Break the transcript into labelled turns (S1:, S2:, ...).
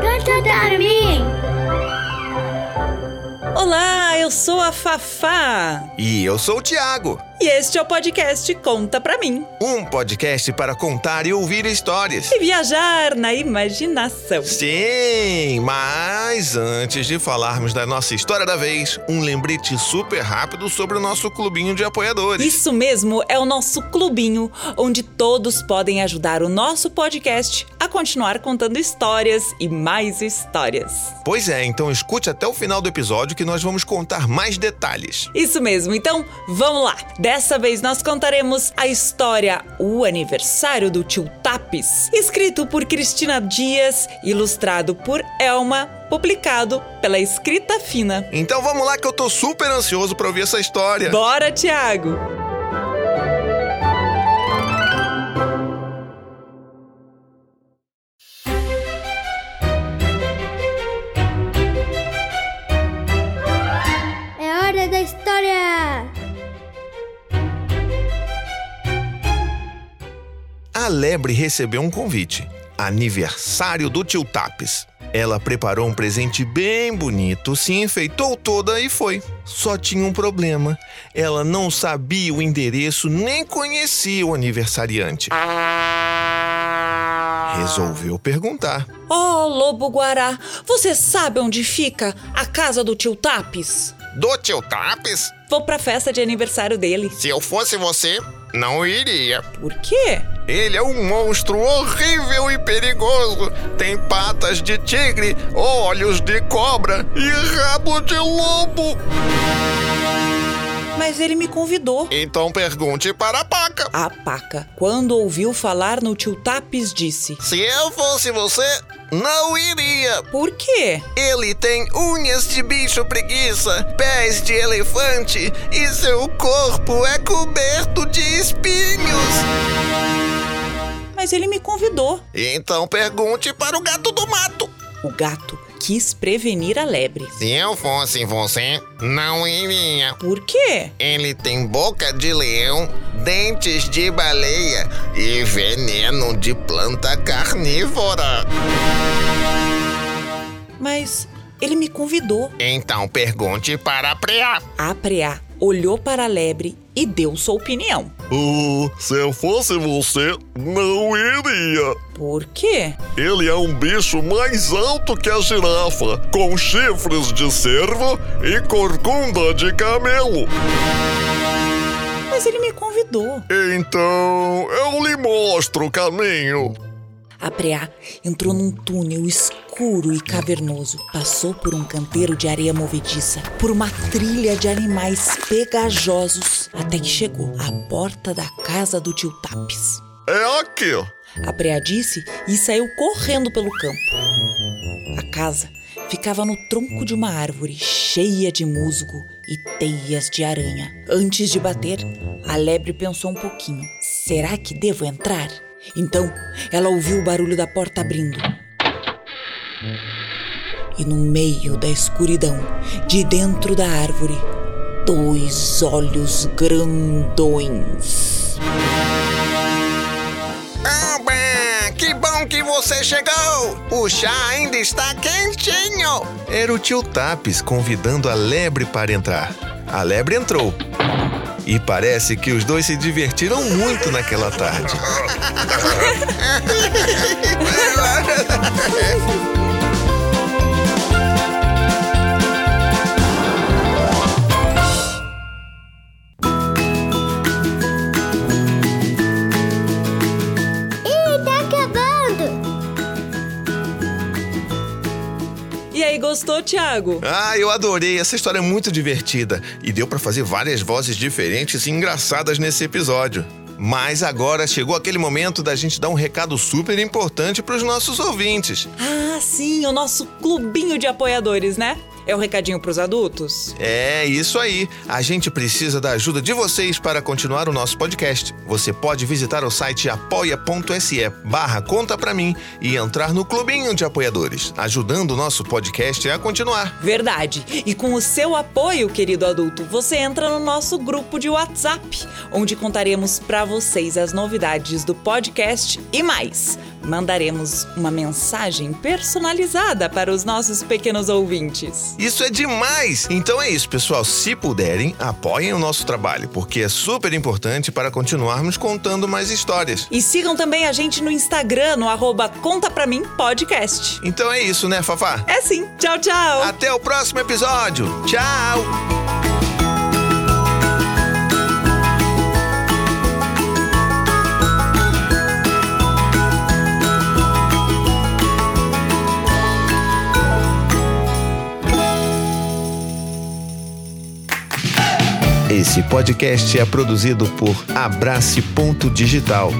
S1: Canta para mim!
S2: Olá, eu sou a Fafá.
S3: E eu sou o Tiago.
S2: E este é o podcast Conta Pra Mim.
S3: Um podcast para contar e ouvir histórias.
S2: E viajar na imaginação.
S3: Sim, mas antes de falarmos da nossa história da vez, um lembrete super rápido sobre o nosso clubinho de apoiadores.
S2: Isso mesmo, é o nosso clubinho, onde todos podem ajudar o nosso podcast a continuar contando histórias e mais histórias.
S3: Pois é, então escute até o final do episódio que nós vamos contar mais detalhes.
S2: Isso mesmo, então vamos lá. Dessa vez nós contaremos a história O Aniversário do Tio Tapes, escrito por Cristina Dias, ilustrado por Elma, publicado pela Escrita Fina.
S3: Então vamos lá que eu tô super ansioso para ouvir essa história.
S2: Bora, Tiago!
S1: É hora da história!
S3: A lebre recebeu um convite. Aniversário do tio Tapes. Ela preparou um presente bem bonito, se enfeitou toda e foi. Só tinha um problema. Ela não sabia o endereço nem conhecia o aniversariante. Resolveu perguntar.
S2: Oh, Lobo Guará, você sabe onde fica a casa do tio Tapes?
S4: Do tio Tapes?
S2: Vou pra festa de aniversário dele.
S4: Se eu fosse você, não iria.
S2: Por quê?
S4: Ele é um monstro horrível e perigoso. Tem patas de tigre, olhos de cobra e rabo de lobo.
S2: Mas ele me convidou.
S4: Então pergunte para a paca.
S2: A paca, quando ouviu falar no tio Tapes, disse:
S4: Se eu fosse você, não iria.
S2: Por quê?
S4: Ele tem unhas de bicho preguiça, pés de elefante e seu corpo é coberto de espinhos.
S2: Mas ele me convidou.
S4: Então pergunte para o gato do mato.
S2: O gato quis prevenir a lebre.
S4: Se eu fosse você, não iria.
S2: Por quê?
S4: Ele tem boca de leão, dentes de baleia e veneno de planta carnívora.
S2: Mas ele me convidou.
S4: Então pergunte para a preá.
S2: A preá olhou para a lebre e deu sua opinião.
S5: Uh, se eu fosse você, não iria.
S2: Por quê?
S5: Ele é um bicho mais alto que a girafa, com chifres de cervo e corcunda de camelo.
S2: Mas ele me convidou.
S5: Então, eu lhe mostro o caminho.
S2: A preá entrou num túnel escuro e cavernoso. Passou por um canteiro de areia movediça, por uma trilha de animais pegajosos, até que chegou à porta da casa do tio Tapes.
S5: É aqui.
S2: A preá disse e saiu correndo pelo campo. A casa ficava no tronco de uma árvore cheia de musgo e teias de aranha. Antes de bater, a lebre pensou um pouquinho: será que devo entrar? Então, ela ouviu o barulho da porta abrindo. E no meio da escuridão, de dentro da árvore, dois olhos grandões.
S4: Oba! Que bom que você chegou! O chá ainda está quentinho!
S3: Era o tio Tapes convidando a lebre para entrar. A lebre entrou. E parece que os dois se divertiram muito naquela tarde.
S2: gostou, Tiago?
S3: Ah, eu adorei. Essa história é muito divertida. E deu para fazer várias vozes diferentes e engraçadas nesse episódio. Mas agora chegou aquele momento da gente dar um recado super importante para os nossos ouvintes.
S2: Ah, sim, o nosso clubinho de apoiadores, né? É o recadinho pros adultos?
S3: É isso aí. A gente precisa da ajuda de vocês para continuar o nosso podcast. Você pode visitar o site apoia.se barra conta pra mim e entrar no clubinho de apoiadores, ajudando o nosso podcast a continuar.
S2: Verdade. E com o seu apoio, querido adulto, você entra no nosso grupo de WhatsApp, onde contaremos para vocês as novidades do podcast e mais. Mandaremos uma mensagem personalizada para os nossos pequenos ouvintes.
S3: Isso é demais! Então é isso, pessoal. Se puderem, apoiem o nosso trabalho, porque é super importante para continuarmos contando mais histórias.
S2: E sigam também a gente no Instagram, no arroba Conta Pra Mim Podcast.
S3: Então é isso, né, Fafá?
S2: É sim. Tchau, tchau.
S3: Até o próximo episódio. Tchau! Esse podcast é produzido por Abrace Ponto Digital.